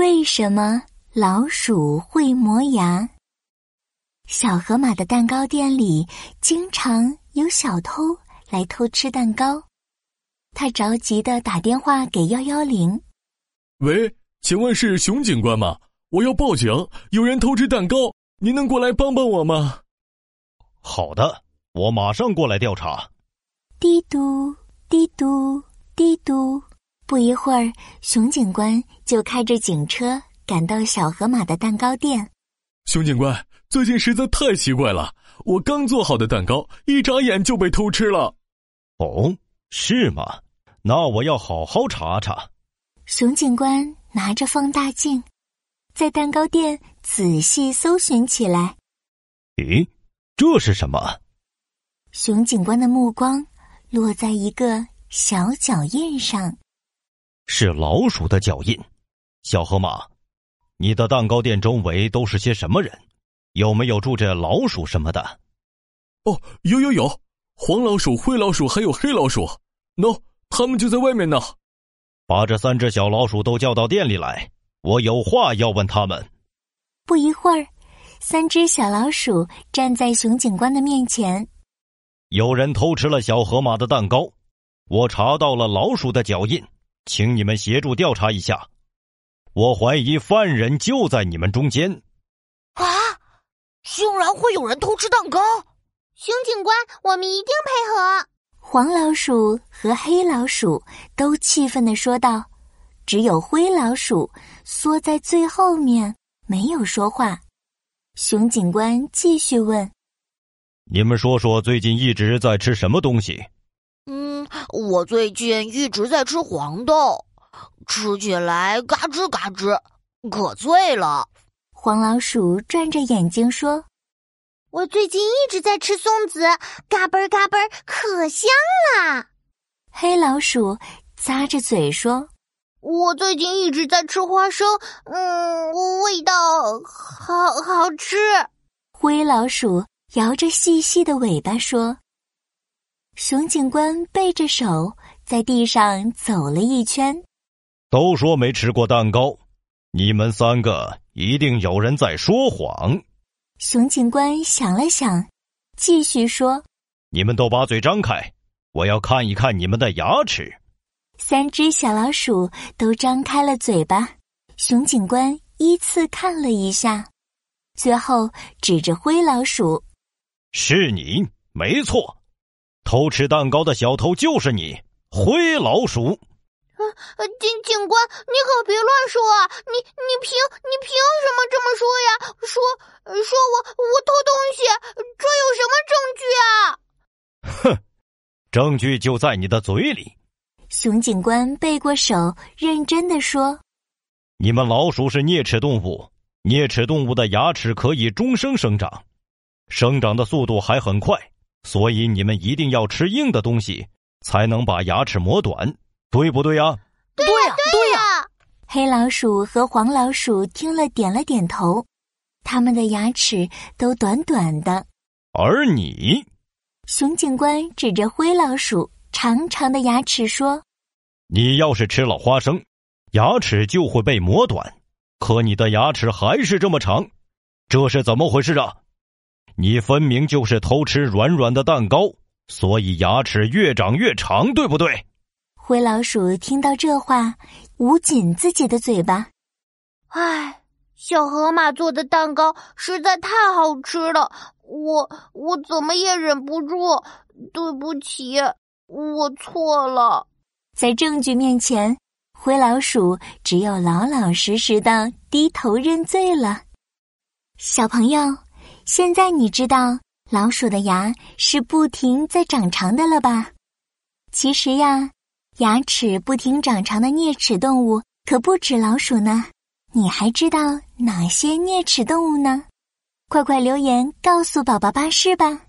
为什么老鼠会磨牙？小河马的蛋糕店里经常有小偷来偷吃蛋糕，他着急的打电话给幺幺零。喂，请问是熊警官吗？我要报警，有人偷吃蛋糕，您能过来帮帮我吗？好的，我马上过来调查。滴嘟滴嘟滴嘟。不一会儿，熊警官就开着警车赶到小河马的蛋糕店。熊警官，最近实在太奇怪了，我刚做好的蛋糕一眨眼就被偷吃了。哦，是吗？那我要好好查查。熊警官拿着放大镜，在蛋糕店仔细搜寻起来。咦，这是什么？熊警官的目光落在一个小脚印上。是老鼠的脚印，小河马，你的蛋糕店周围都是些什么人？有没有住着老鼠什么的？哦，有有有，黄老鼠、灰老鼠还有黑老鼠，喏，他们就在外面呢。把这三只小老鼠都叫到店里来，我有话要问他们。不一会儿，三只小老鼠站在熊警官的面前。有人偷吃了小河马的蛋糕，我查到了老鼠的脚印。请你们协助调查一下，我怀疑犯人就在你们中间。啊！竟然会有人偷吃蛋糕！熊警官，我们一定配合。黄老鼠和黑老鼠都气愤的说道，只有灰老鼠缩在最后面，没有说话。熊警官继续问：“你们说说，最近一直在吃什么东西？”我最近一直在吃黄豆，吃起来嘎吱嘎吱，可脆了。黄老鼠转着眼睛说：“我最近一直在吃松子，嘎嘣嘎嘣，可香啦。”黑老鼠咂着嘴说：“我最近一直在吃花生，嗯，味道好好吃。”灰老鼠摇着细细的尾巴说。熊警官背着手在地上走了一圈，都说没吃过蛋糕，你们三个一定有人在说谎。熊警官想了想，继续说：“你们都把嘴张开，我要看一看你们的牙齿。”三只小老鼠都张开了嘴巴，熊警官依次看了一下，最后指着灰老鼠：“是你，没错。”偷吃蛋糕的小偷就是你，灰老鼠。警警官，你可别乱说啊！你你凭你凭什么这么说呀？说说我我偷东西，这有什么证据啊？哼，证据就在你的嘴里。熊警官背过手，认真的说：“你们老鼠是啮齿动物，啮齿动物的牙齿可以终生生长，生长的速度还很快。”所以你们一定要吃硬的东西，才能把牙齿磨短，对不对呀？对呀，对呀。黑老鼠和黄老鼠听了，点了点头。他们的牙齿都短短的。而你，熊警官指着灰老鼠长长的牙齿说：“你要是吃了花生，牙齿就会被磨短。可你的牙齿还是这么长，这是怎么回事啊？”你分明就是偷吃软软的蛋糕，所以牙齿越长越长，对不对？灰老鼠听到这话，捂紧自己的嘴巴。唉，小河马做的蛋糕实在太好吃了，我我怎么也忍不住。对不起，我错了。在证据面前，灰老鼠只有老老实实的低头认罪了。小朋友。现在你知道老鼠的牙是不停在长长的了吧？其实呀，牙齿不停长长的啮齿动物可不止老鼠呢。你还知道哪些啮齿动物呢？快快留言告诉宝宝巴士吧。